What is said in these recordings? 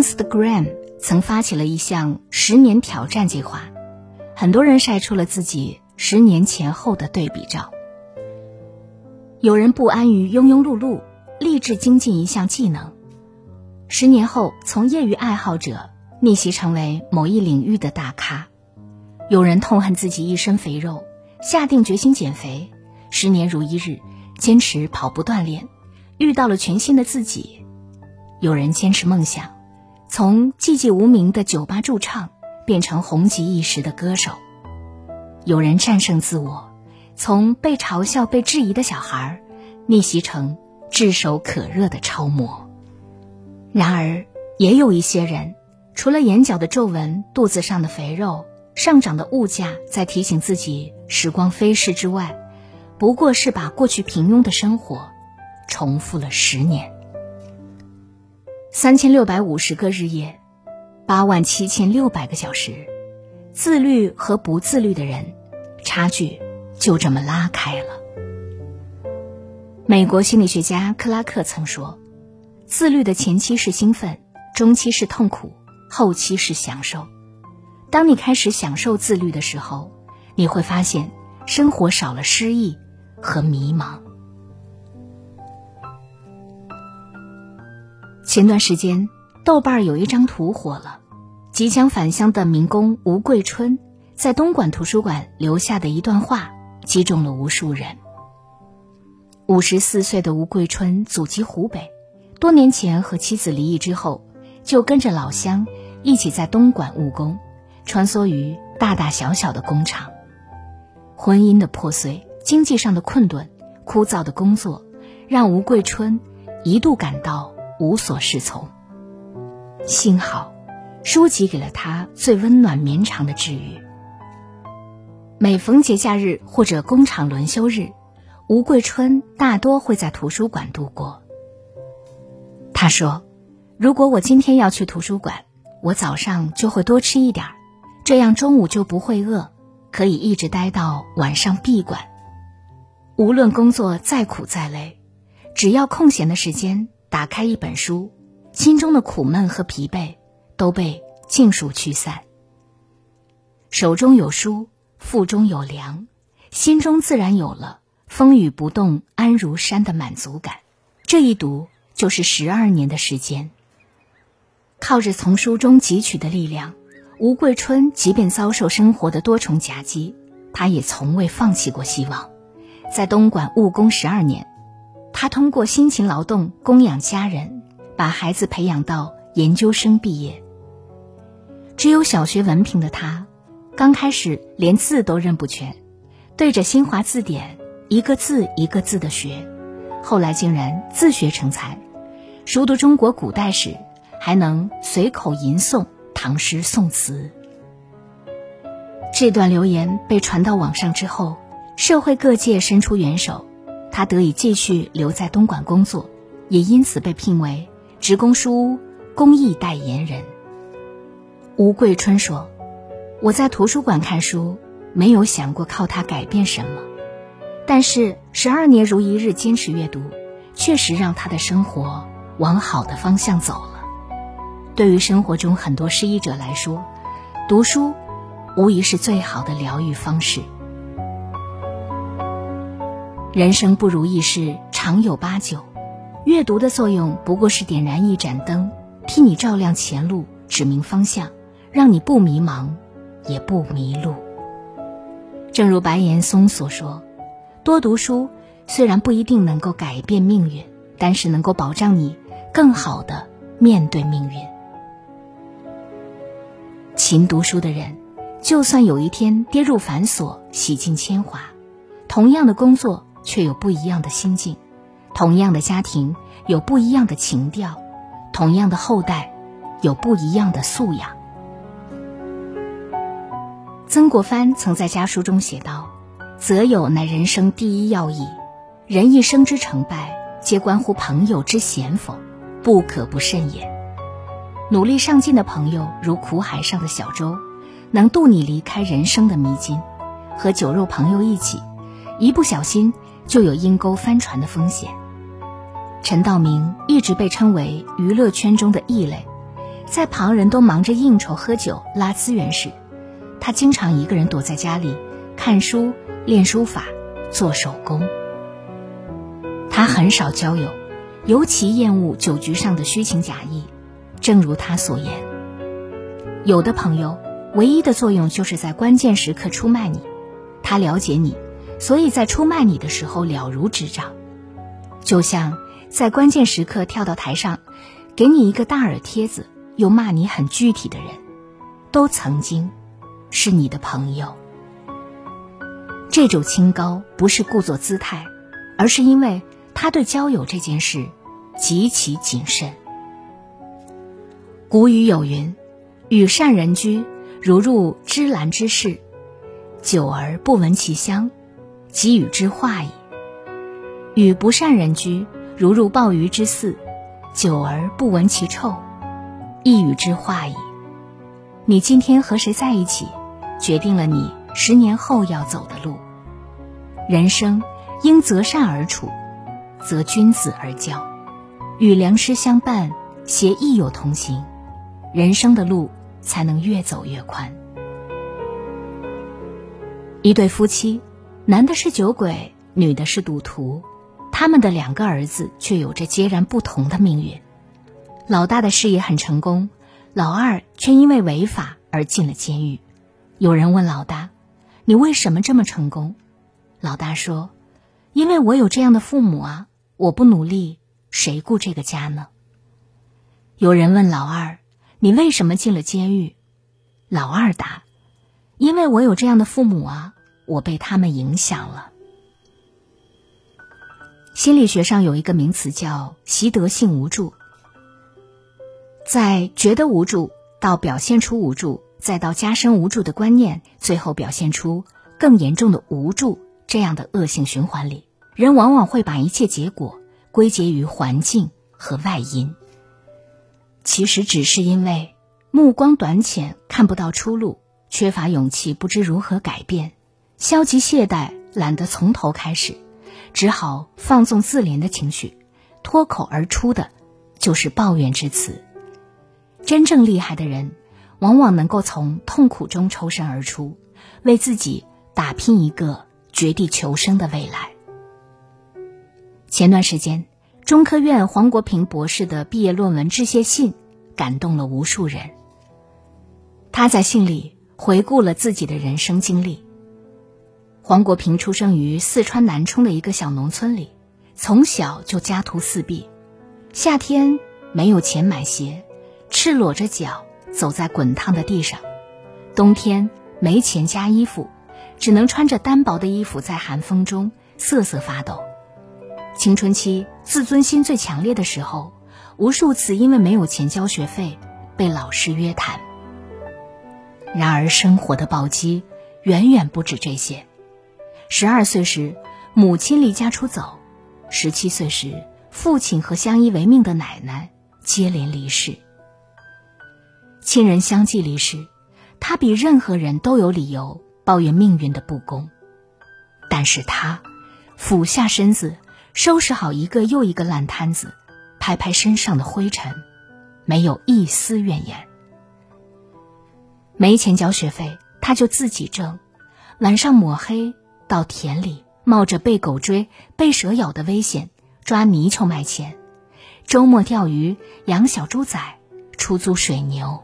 Instagram 曾发起了一项十年挑战计划，很多人晒出了自己十年前后的对比照。有人不安于庸庸碌碌，立志精进一项技能，十年后从业余爱好者逆袭成为某一领域的大咖；有人痛恨自己一身肥肉，下定决心减肥，十年如一日坚持跑步锻炼，遇到了全新的自己；有人坚持梦想。从寂寂无名的酒吧驻唱变成红极一时的歌手，有人战胜自我，从被嘲笑、被质疑的小孩逆袭成炙手可热的超模。然而，也有一些人，除了眼角的皱纹、肚子上的肥肉、上涨的物价在提醒自己时光飞逝之外，不过是把过去平庸的生活重复了十年。三千六百五十个日夜，八万七千六百个小时，自律和不自律的人，差距就这么拉开了。美国心理学家克拉克曾说：“自律的前期是兴奋，中期是痛苦，后期是享受。当你开始享受自律的时候，你会发现生活少了失意和迷茫。”前段时间，豆瓣有一张图火了，即将返乡的民工吴桂春在东莞图书馆留下的一段话，击中了无数人。五十四岁的吴桂春祖籍湖北，多年前和妻子离异之后，就跟着老乡一起在东莞务工，穿梭于大大小小的工厂。婚姻的破碎，经济上的困顿，枯燥的工作，让吴桂春一度感到。无所适从。幸好，书籍给了他最温暖绵长的治愈。每逢节假日或者工厂轮休日，吴桂春大多会在图书馆度过。他说：“如果我今天要去图书馆，我早上就会多吃一点，这样中午就不会饿，可以一直待到晚上闭馆。无论工作再苦再累，只要空闲的时间。”打开一本书，心中的苦闷和疲惫都被尽数驱散。手中有书，腹中有粮，心中自然有了风雨不动、安如山的满足感。这一读就是十二年的时间。靠着从书中汲取的力量，吴桂春即便遭受生活的多重夹击，他也从未放弃过希望。在东莞务工十二年。他通过辛勤劳动供养家人，把孩子培养到研究生毕业。只有小学文凭的他，刚开始连字都认不全，对着新华字典一个字一个字的学，后来竟然自学成才，熟读中国古代史，还能随口吟诵唐诗宋词。这段留言被传到网上之后，社会各界伸出援手。他得以继续留在东莞工作，也因此被聘为职工书屋公益代言人。吴桂春说：“我在图书馆看书，没有想过靠它改变什么，但是十二年如一日坚持阅读，确实让他的生活往好的方向走了。对于生活中很多失意者来说，读书无疑是最好的疗愈方式。”人生不如意事常有八九，阅读的作用不过是点燃一盏灯，替你照亮前路，指明方向，让你不迷茫，也不迷路。正如白岩松所说：“多读书虽然不一定能够改变命运，但是能够保障你更好的面对命运。”勤读书的人，就算有一天跌入繁琐，洗尽铅华，同样的工作。却有不一样的心境，同样的家庭有不一样的情调，同样的后代，有不一样的素养。曾国藩曾在家书中写道：“择友乃人生第一要义，人一生之成败，皆关乎朋友之贤否，不可不慎也。努力上进的朋友，如苦海上的小舟，能渡你离开人生的迷津。和酒肉朋友一起，一不小心就有阴沟翻船的风险。”陈道明一直被称为娱乐圈中的异类，在旁人都忙着应酬、喝酒、拉资源时。他经常一个人躲在家里看书、练书法、做手工。他很少交友，尤其厌恶酒局上的虚情假意。正如他所言，有的朋友唯一的作用就是在关键时刻出卖你。他了解你，所以在出卖你的时候了如指掌。就像在关键时刻跳到台上，给你一个大耳贴子，又骂你很具体的人，都曾经。是你的朋友，这种清高不是故作姿态，而是因为他对交友这件事极其谨慎。古语有云：“与善人居，如入芝兰之室；久而不闻其香，即与之化矣；与不善人居，如入鲍鱼之肆；久而不闻其臭，亦与之化矣。”你今天和谁在一起？决定了你十年后要走的路。人生应择善而处，择君子而交，与良师相伴，携益友同行，人生的路才能越走越宽。一对夫妻，男的是酒鬼，女的是赌徒，他们的两个儿子却有着截然不同的命运。老大的事业很成功，老二却因为违法而进了监狱。有人问老大：“你为什么这么成功？”老大说：“因为我有这样的父母啊！我不努力，谁顾这个家呢？”有人问老二：“你为什么进了监狱？”老二答：“因为我有这样的父母啊！我被他们影响了。”心理学上有一个名词叫“习得性无助”，在觉得无助到表现出无助。再到加深无助的观念，最后表现出更严重的无助，这样的恶性循环里，人往往会把一切结果归结于环境和外因。其实只是因为目光短浅，看不到出路，缺乏勇气，不知如何改变，消极懈怠，懒得从头开始，只好放纵自怜的情绪，脱口而出的就是抱怨之词。真正厉害的人。往往能够从痛苦中抽身而出，为自己打拼一个绝地求生的未来。前段时间，中科院黄国平博士的毕业论文致谢信感动了无数人。他在信里回顾了自己的人生经历。黄国平出生于四川南充的一个小农村里，从小就家徒四壁，夏天没有钱买鞋，赤裸着脚。走在滚烫的地上，冬天没钱加衣服，只能穿着单薄的衣服在寒风中瑟瑟发抖。青春期自尊心最强烈的时候，无数次因为没有钱交学费被老师约谈。然而生活的暴击远远不止这些。十二岁时，母亲离家出走；十七岁时，父亲和相依为命的奶奶接连离世。亲人相继离世，他比任何人都有理由抱怨命运的不公。但是他俯下身子，收拾好一个又一个烂摊子，拍拍身上的灰尘，没有一丝怨言。没钱交学费，他就自己挣，晚上抹黑到田里，冒着被狗追、被蛇咬的危险抓泥鳅卖钱；周末钓鱼、养小猪仔、出租水牛。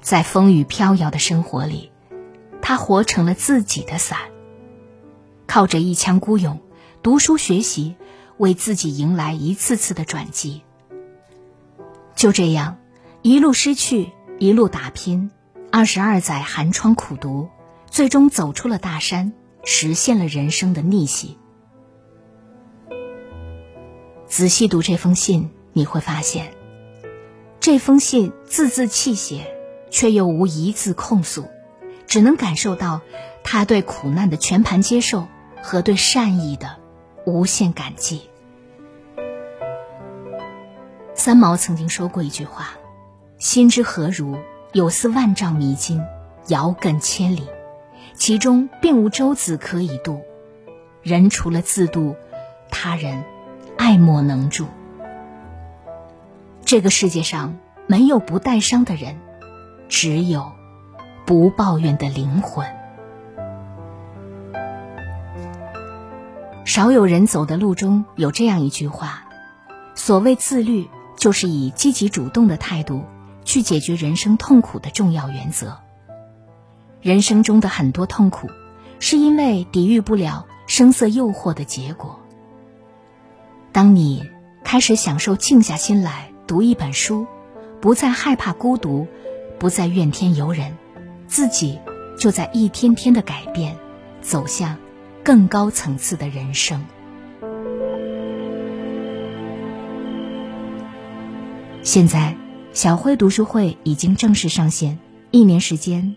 在风雨飘摇的生活里，他活成了自己的伞，靠着一腔孤勇，读书学习，为自己迎来一次次的转机。就这样，一路失去，一路打拼，二十二载寒窗苦读，最终走出了大山，实现了人生的逆袭。仔细读这封信，你会发现，这封信字字泣血，却又无一字控诉，只能感受到他对苦难的全盘接受和对善意的无限感激。三毛曾经说过一句话：“心之何如，有似万丈迷津，遥亘千里，其中并无舟子可以渡。人除了自渡，他人爱莫能助。”这个世界上没有不带伤的人，只有不抱怨的灵魂。少有人走的路中有这样一句话：所谓自律。就是以积极主动的态度去解决人生痛苦的重要原则。人生中的很多痛苦，是因为抵御不了声色诱惑的结果。当你开始享受静下心来读一本书，不再害怕孤独，不再怨天尤人，自己就在一天天的改变，走向更高层次的人生。现在，小辉读书会已经正式上线。一年时间，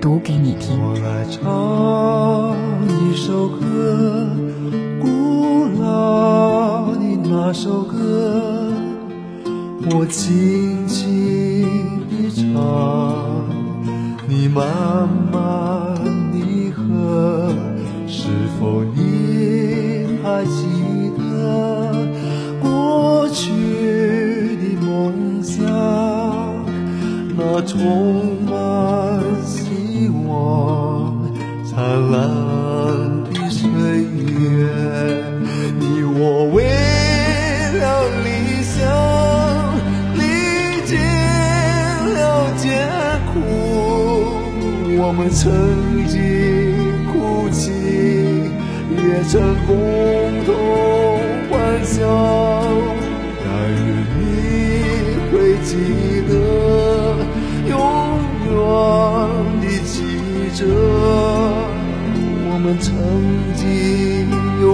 读给你听。我来唱一首歌，古老的那首歌，我轻轻地唱，你慢慢地和，是否你还记得过去的梦想？那蓝的岁月，你我为了理想，历尽了艰苦，我们曾经哭泣，也曾共同欢笑。但愿你会记得，永远的记着。我们曾经拥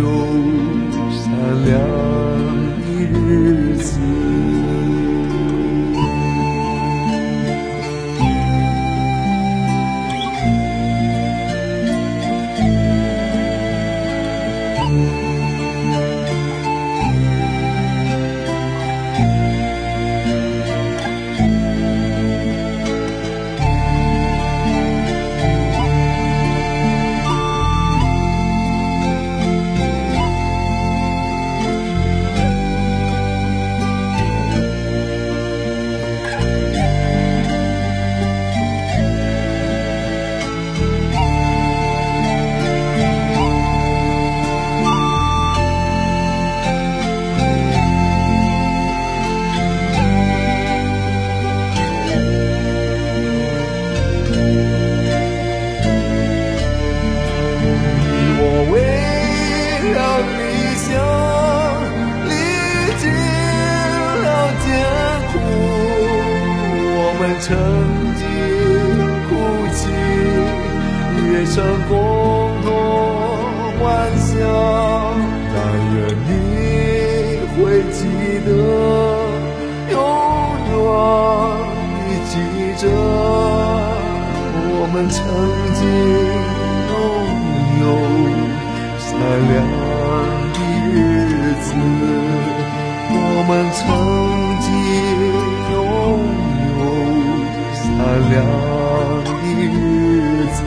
有善良的日子。着，我们曾经拥有善良的日子。我们曾经拥有。善良的日子。